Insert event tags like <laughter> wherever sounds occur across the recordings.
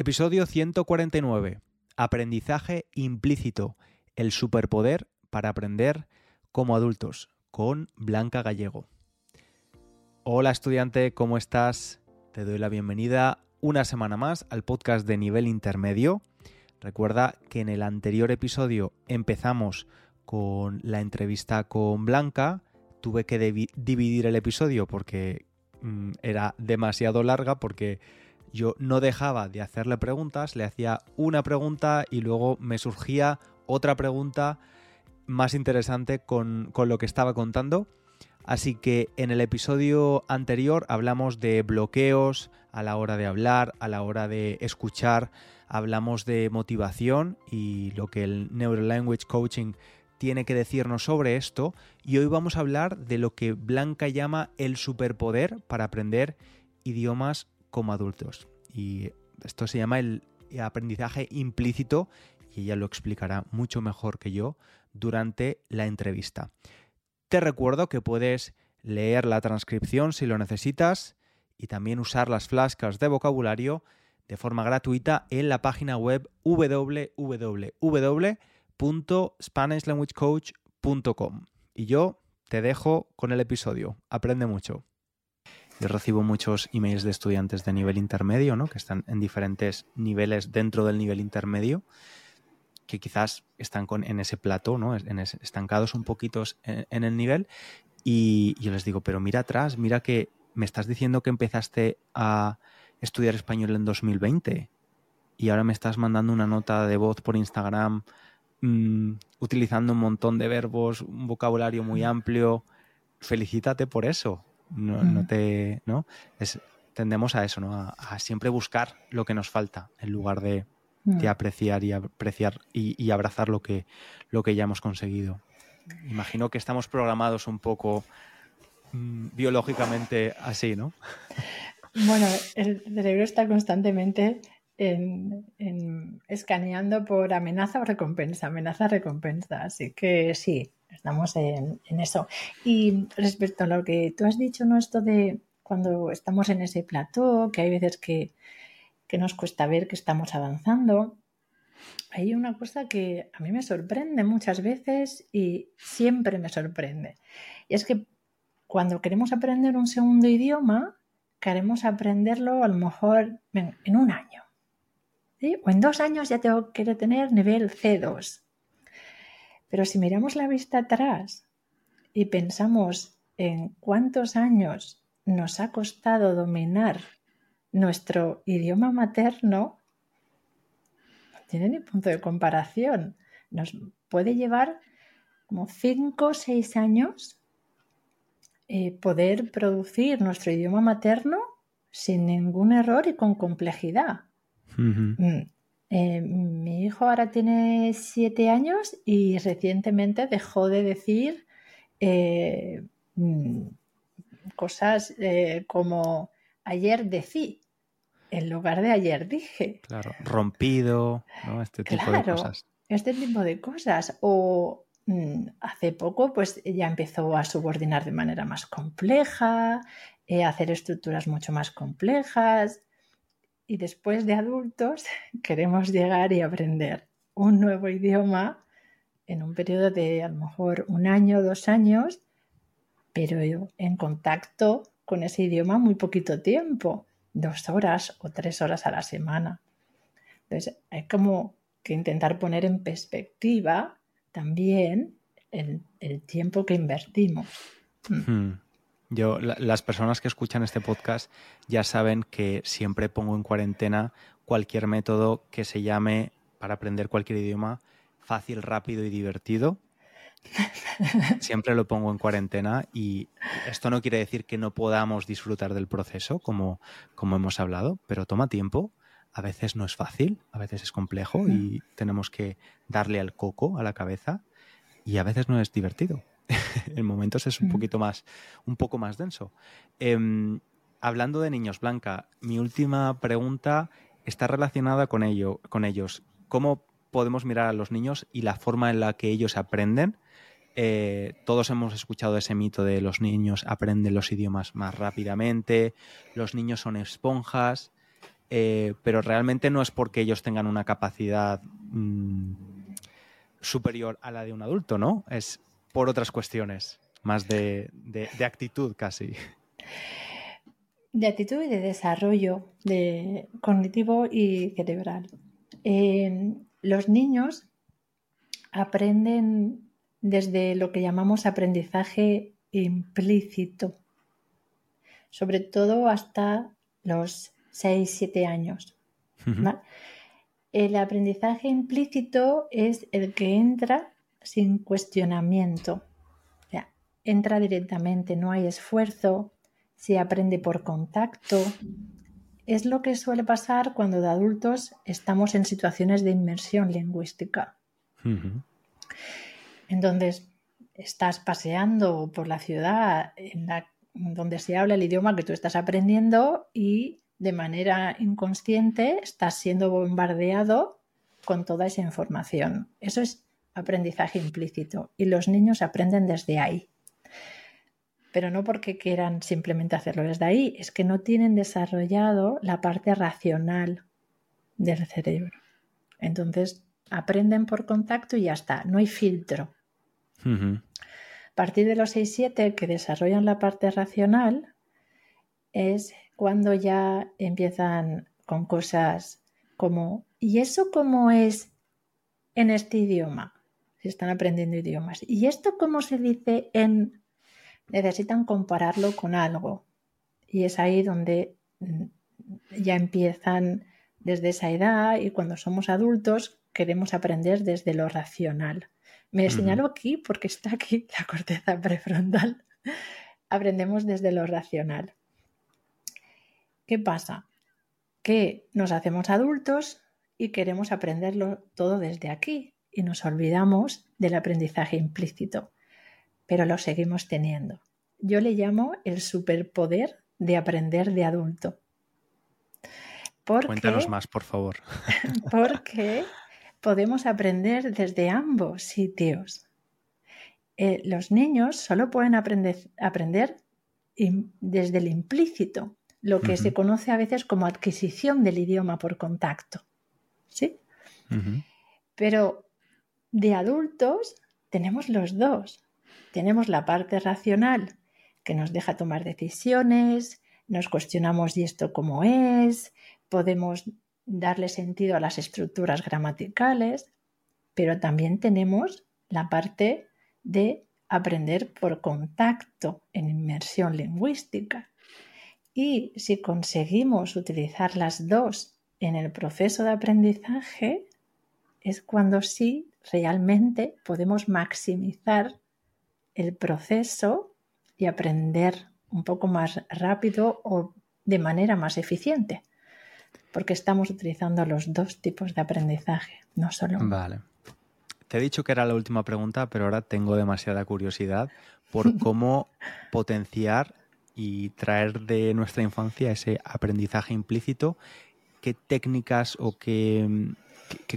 Episodio 149. Aprendizaje implícito. El superpoder para aprender como adultos. Con Blanca Gallego. Hola estudiante, ¿cómo estás? Te doy la bienvenida una semana más al podcast de nivel intermedio. Recuerda que en el anterior episodio empezamos con la entrevista con Blanca. Tuve que dividir el episodio porque mm, era demasiado larga porque yo no dejaba de hacerle preguntas, le hacía una pregunta y luego me surgía otra pregunta más interesante con, lo que estaba contando. Así que en el episodio anterior hablamos de bloqueos a la hora de hablar, a la hora de escuchar, hablamos de motivación y lo que el Neurolanguage Coaching tiene que decirnos sobre esto. Y hoy vamos a hablar de lo que Blanca llama el superpoder para aprender idiomas como adultos. Y esto se llama el aprendizaje implícito y ella lo explicará mucho mejor que yo durante la entrevista. Te recuerdo que puedes leer la transcripción si lo necesitas y también usar las flascas de vocabulario de forma gratuita en la página web www.spanishlanguagecoach.com. Y yo te dejo con el episodio. Aprende mucho. Yo recibo muchos emails de estudiantes de nivel intermedio, ¿no? Que están en diferentes niveles dentro del nivel intermedio, que quizás están con, en ese plato, ¿no? estancados un poquito en, el nivel. Y yo les digo, pero mira atrás, mira que me estás diciendo que empezaste a estudiar español en 2020 y ahora me estás mandando una nota de voz por Instagram mm, utilizando un montón de verbos, un vocabulario muy amplio. Felicítate por eso no, no te, ¿no? Es, tendemos a eso, ¿no? A, siempre buscar lo que nos falta en lugar de, apreciar y apreciar y, abrazar lo que, lo que ya hemos conseguido. Imagino que estamos programados un poco mm, biológicamente así, ¿no? <laughs> Bueno, el cerebro está constantemente en, escaneando por amenaza o recompensa, amenaza recompensa. Así que sí, estamos en, eso. Y respecto a lo que tú has dicho, ¿no? Esto de cuando estamos en ese plató, que hay veces que, que nos cuesta ver que estamos avanzando, hay una cosa que a mí me sorprende muchas veces y siempre me sorprende. Y es que cuando queremos aprender un segundo idioma, queremos aprenderlo a lo mejor en un año. O en dos años ya tengo que tener nivel C2. Pero si miramos la vista atrás y pensamos en cuántos años nos ha costado dominar nuestro idioma materno, no tiene ni punto de comparación. Nos puede llevar como 5 o 6 años eh, poder producir nuestro idioma materno sin ningún error y con complejidad. Eh, mi hijo ahora tiene siete años y recientemente dejó de decir eh, mm, cosas eh, como ayer decí en lugar de ayer dije. Claro, rompido, ¿no? Este tipo de cosas. Este tipo de cosas. O mm, hace poco, pues ya empezó a subordinar de manera más compleja, a hacer estructuras mucho más complejas y después de adultos <laughs> queremos llegar y aprender un nuevo idioma en un periodo de a lo mejor un año, dos años, pero en contacto con ese idioma muy poquito tiempo, dos horas o tres horas a la semana. Entonces hay como que intentar poner en perspectiva también el, tiempo que invertimos. Hmm. Yo, las personas que escuchan este podcast ya saben que siempre pongo en cuarentena cualquier método que se llame, para aprender cualquier idioma, fácil, rápido y divertido. <laughs> Siempre lo pongo en cuarentena y esto no quiere decir que no podamos disfrutar del proceso, como, como hemos hablado, pero toma tiempo. A veces no es fácil, a veces es complejo y tenemos que darle al coco, a la cabeza, y a veces no es divertido. <laughs> en momentos es un poquito más, un poco más denso. Em, hablando de niños, Blanca, mi última pregunta está relacionada con ello, con ellos. ¿Cómo podemos mirar a los niños y la forma en la que ellos aprenden? Eh, todos hemos escuchado ese mito de los niños aprenden los idiomas más rápidamente, los niños son esponjas. eh, pero realmente no es porque ellos tengan una capacidad mm, superior a la de un adulto, ¿no? Es por otras cuestiones, más de, actitud casi. De actitud y de desarrollo de cognitivo y cerebral. los niños aprenden desde lo que llamamos aprendizaje implícito, sobre todo hasta los 6-7 años. El aprendizaje implícito es el que entra sin cuestionamiento. entra directamente, no hay esfuerzo, se aprende por contacto. Es lo que suele pasar cuando de adultos estamos en situaciones de inmersión lingüística. Entonces, estás paseando por la ciudad en la, donde se habla el idioma que tú estás aprendiendo y de manera inconsciente estás siendo bombardeado con toda esa información. Eso es aprendizaje implícito y los niños aprenden desde ahí. Pero no porque quieran simplemente hacerlo desde ahí, es que no tienen desarrollado la parte racional del cerebro. Entonces aprenden por contacto y ya está, no hay filtro. A partir de los 6-7 que desarrollan la parte racional es cuando ya empiezan con cosas como, ¿y eso cómo es en este idioma? Se están aprendiendo idiomas. ¿Y esto cómo se dice en... Necesitan compararlo con algo. Y es ahí donde mm, ya empiezan desde esa edad y cuando somos adultos queremos aprender desde lo racional. Me señalo aquí porque está aquí <laughs> la corteza prefrontal. <laughs> Aprendemos desde lo racional. ¿Qué pasa? Que nos hacemos adultos y queremos aprenderlo todo desde aquí y nos olvidamos del aprendizaje implícito, pero lo seguimos teniendo. Yo le llamo el superpoder de aprender de adulto. Cuéntanos más, por favor. <laughs> Porque podemos aprender desde ambos sitios. Eh, los niños solo pueden aprender, aprender desde el implícito, lo que se conoce a veces como adquisición del idioma por contacto. ¿Sí? Pero de adultos tenemos los dos. Tenemos la parte racional que nos deja tomar decisiones, nos cuestionamos y esto cómo es, podemos darle sentido a las estructuras gramaticales, pero también tenemos la parte de aprender por contacto en inmersión lingüística. Y si conseguimos utilizar las dos en el proceso de aprendizaje, es cuando sí realmente podemos maximizar el proceso y aprender un poco más rápido o de manera más eficiente porque estamos utilizando los dos tipos de aprendizaje, no solo Vale. Te he dicho que era la última pregunta, pero ahora tengo demasiada curiosidad por <laughs> cómo potenciar y traer de nuestra infancia ese aprendizaje implícito. ¿Qué técnicas o qué,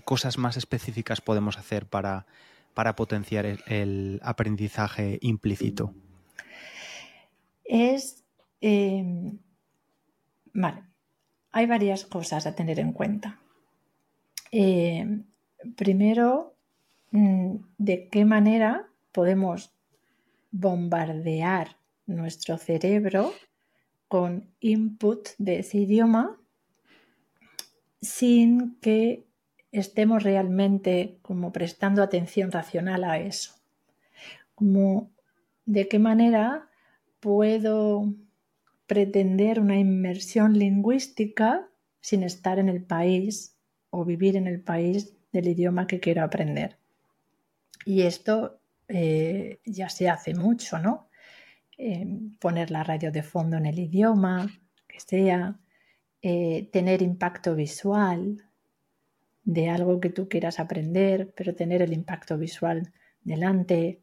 cosas más específicas podemos hacer para, para potenciar el, aprendizaje implícito? Es. Eh, vale hay varias cosas a tener en cuenta. Eh, primero, mm, de qué manera podemos bombardear nuestro cerebro con input de ese idioma sin que estemos realmente como prestando atención racional a eso. Como de qué manera puedo pretender una inmersión lingüística sin estar en el país o vivir en el país del idioma que quiero aprender. Y esto eh, ya se hace mucho, ¿no? Eh, poner la radio de fondo en el idioma, que sea, eh, tener impacto visual de algo que tú quieras aprender, pero tener el impacto visual delante,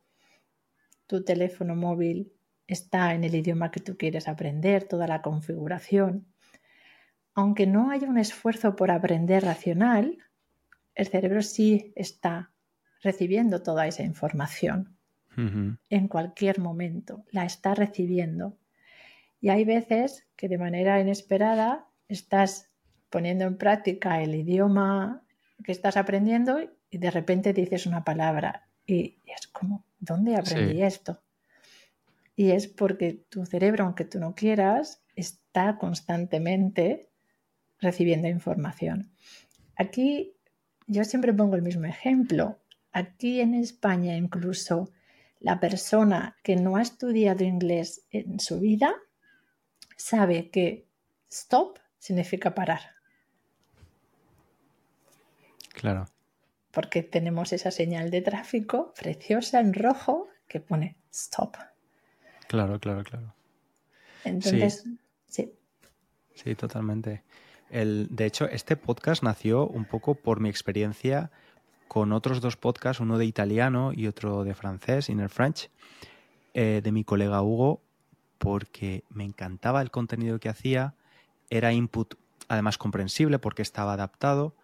tu teléfono móvil está en el idioma que tú quieres aprender, toda la configuración. Aunque no haya un esfuerzo por aprender racional, el cerebro sí está recibiendo toda esa información en cualquier momento, la está recibiendo. Y hay veces que de manera inesperada estás poniendo en práctica el idioma que estás aprendiendo y de repente dices una palabra y es como, ¿dónde aprendí esto? Y es porque tu cerebro, aunque tú no quieras, está constantemente recibiendo información. Aquí yo siempre pongo el mismo ejemplo. Aquí en España incluso la persona que no ha estudiado inglés en su vida sabe que stop significa parar. Claro. Porque tenemos esa señal de tráfico preciosa en rojo que pone stop. Claro, claro, claro. Entonces, sí. Sí, totalmente. El, de hecho, este podcast nació un poco por mi experiencia con otros dos podcasts, uno de italiano y otro de francés, Inner French, eh, de mi colega Hugo, porque me encantaba el contenido que hacía, era input además comprensible porque estaba adaptado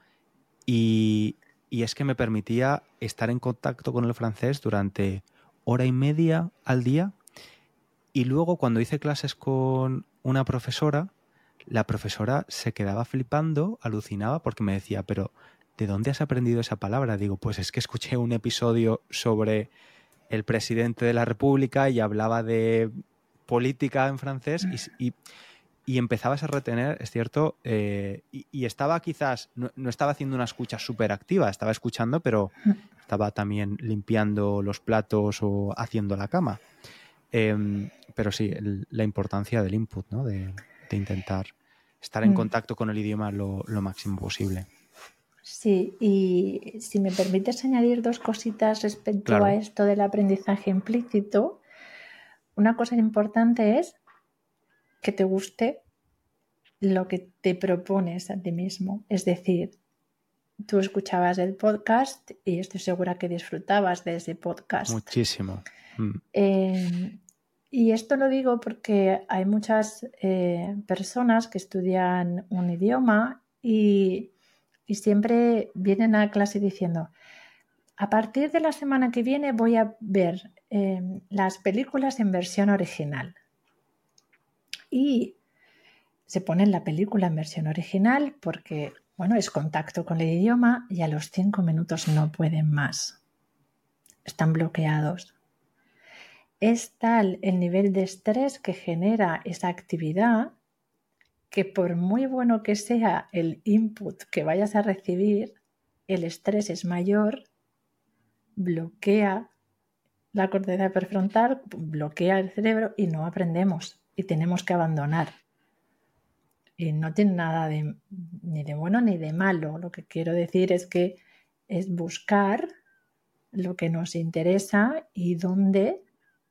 y, y es que me permitía estar en contacto con el francés durante hora y media al día y luego cuando hice clases con una profesora, la profesora se quedaba flipando, alucinaba porque me decía, pero ¿de dónde has aprendido esa palabra? Digo, pues es que escuché un episodio sobre el presidente de la República y hablaba de política en francés y, empezabas a retener, es cierto, eh, y, estaba quizás, no, estaba haciendo una escucha súper activa, estaba escuchando, pero estaba también limpiando los platos o haciendo la cama. Em, pero sí, la importancia del input, ¿no? de intentar estar en mm. contacto con el idioma lo, máximo posible. Sí, y si me permites añadir dos cositas respecto a esto del aprendizaje implícito, una cosa importante es que te guste lo que te propones a ti mismo. Es decir, tú escuchabas el podcast y estoy segura que disfrutabas de ese podcast. Muchísimo. Mm. Eh, y esto lo digo porque hay muchas eh, personas que estudian un idioma y, siempre vienen a clase diciendo, a partir de la semana que viene voy a ver em, las películas en versión original. Y se ponen la película en versión original porque, bueno, es contacto con el idioma y a los cinco minutos no pueden más. Están bloqueados es tal el nivel de estrés que genera esa actividad que por muy bueno que sea el input que vayas a recibir, el estrés es mayor, bloquea la corteza prefrontal, bloquea el cerebro y no aprendemos y tenemos que abandonar. Y no tiene nada de, ni de bueno ni de malo. Lo que quiero decir es que es buscar lo que nos interesa y dónde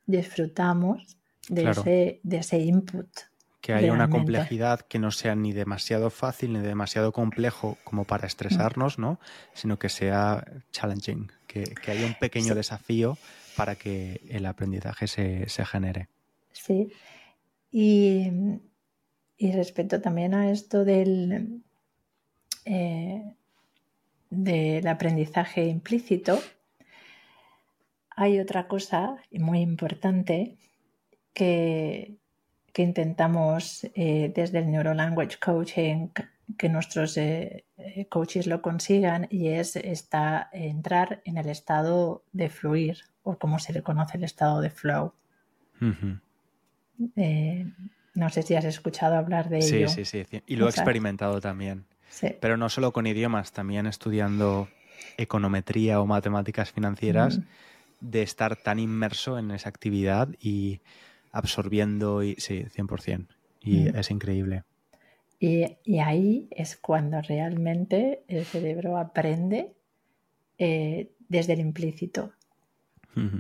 disfrutamos de, ese, de ese input. Que haya una complejidad que no sea ni demasiado fácil ni demasiado complejo como para estresarnos, ¿no? Sino que sea challenging, que, haya un pequeño desafío para que el aprendizaje se, genere. Sí. Y, respecto también a esto del, eh, del aprendizaje implícito, hay otra cosa muy importante que, intentamos eh, desde el Neurolanguage Coaching que nuestros eh, coaches lo consigan y es entrar en el estado de fluir o como se le conoce el estado de flow. No sé si has escuchado hablar de ello. Sí, sí, sí. Y lo he experimentado también. Pero no solo con idiomas, también estudiando econometría o matemáticas financieras de estar tan inmerso en esa actividad y absorbiendo, y sí, 100%. Y mm. es increíble. Y, ahí es cuando realmente el cerebro aprende eh, desde el implícito.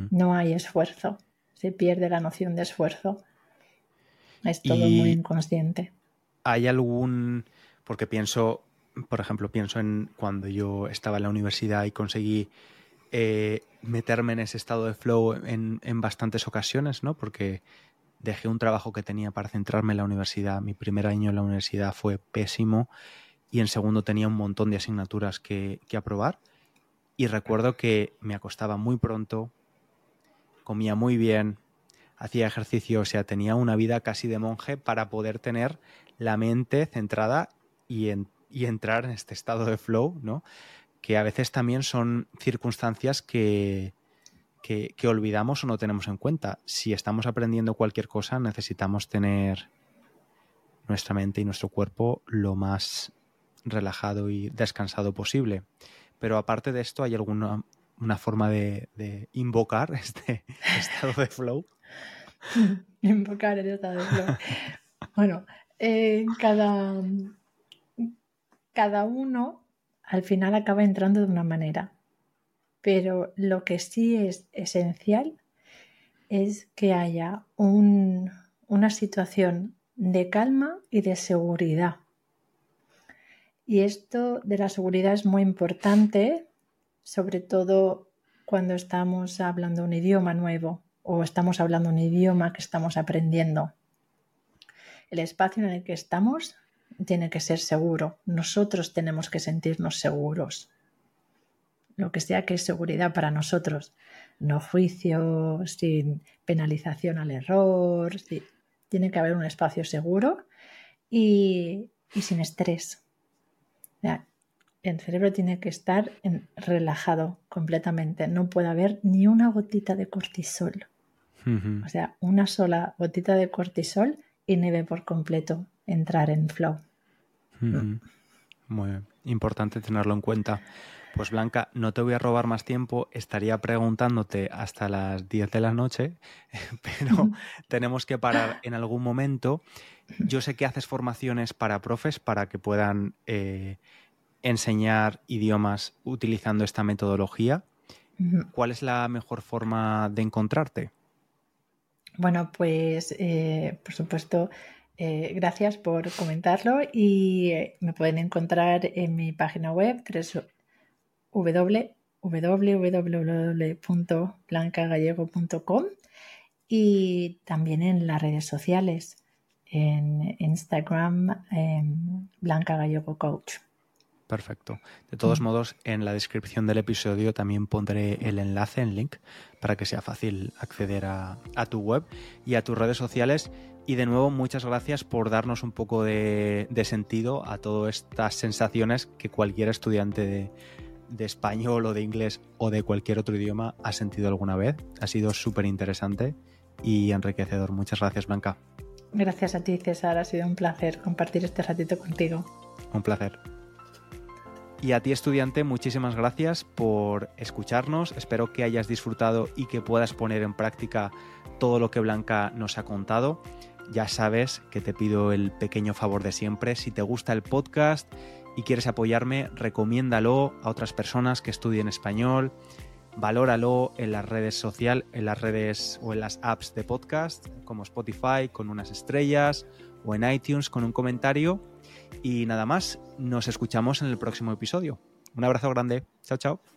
No hay esfuerzo, se pierde la noción de esfuerzo. Es todo muy inconsciente. ¿Hay algún, porque pienso, por ejemplo, pienso en cuando yo estaba en la universidad y conseguí eh, meterme en ese estado de flow en, bastantes ocasiones, ¿no? Porque dejé un trabajo que tenía para centrarme en la universidad. Mi primer año en la universidad fue pésimo y en segundo tenía un montón de asignaturas que, que aprobar. Y recuerdo que me acostaba muy pronto, comía muy bien, hacía ejercicio, o sea, tenía una vida casi de monje para poder tener la mente centrada y, entrar en este estado de flow, ¿no? Que a veces también son circunstancias que, que, que olvidamos o no tenemos en cuenta. Si estamos aprendiendo cualquier cosa, necesitamos tener nuestra mente y nuestro cuerpo lo más relajado y descansado posible. Pero aparte de esto, ¿hay alguna una forma de, de invocar <laughs> este estado de flow? Invocar el estado de bueno, eh, cada, cada uno al final acaba entrando de una manera, pero lo que sí es esencial es que haya un, una situación de calma y de seguridad. Y esto de la seguridad es muy importante, sobre todo cuando estamos hablando un idioma nuevo o estamos hablando un idioma que estamos aprendiendo. El espacio en el que estamos tiene que ser seguro. Nosotros tenemos que sentirnos seguros. Lo que sea que es seguridad para nosotros. No juicio, sin penalización al error. Tiene que haber un espacio seguro y, sin estrés. El cerebro tiene que estar relajado completamente. No puede haber ni una gotita de cortisol. O sea, una sola gotita de cortisol inhibe por completo entrar en flow. Muy importante tenerlo en cuenta. Pues Blanca, no te voy a robar más tiempo, estaría preguntándote hasta las 10 de la noche, <laughs> pero tenemos que parar en algún momento. Yo sé que haces formaciones para profes para que puedan eh, enseñar idiomas utilizando esta metodología. ¿Cuál es la mejor forma de encontrarte? Bueno, pues eh, por supuesto, eh, gracias por comentarlo y eh, me pueden encontrar en mi página web www.blancagallego.com y también en las redes sociales, en Instagram, Blanca Gallego Coach. Perfecto. De todos modos, en la descripción del episodio también pondré el enlace, el link, para que sea fácil acceder a, tu web y a tus redes sociales. Y de nuevo, muchas gracias por darnos un poco de, sentido a todas estas sensaciones que cualquier estudiante de, de, español o de inglés o de cualquier otro idioma ha sentido alguna vez. Ha sido súper interesante y enriquecedor. Muchas gracias, Blanca. Gracias a ti, César. Ha sido un placer compartir este ratito contigo. Un placer. Y a ti estudiante, muchísimas gracias por escucharnos. Espero que hayas disfrutado y que puedas poner en práctica todo lo que Blanca nos ha contado. Ya sabes que te pido el pequeño favor de siempre. Si te gusta el podcast y quieres apoyarme, recomiéndalo a otras personas que estudien español. Valóralo en las redes sociales, en las redes o en las apps de podcast como Spotify con unas estrellas o en iTunes con un comentario y nada más, nos escuchamos en el próximo episodio. Un abrazo grande. Chao, chao.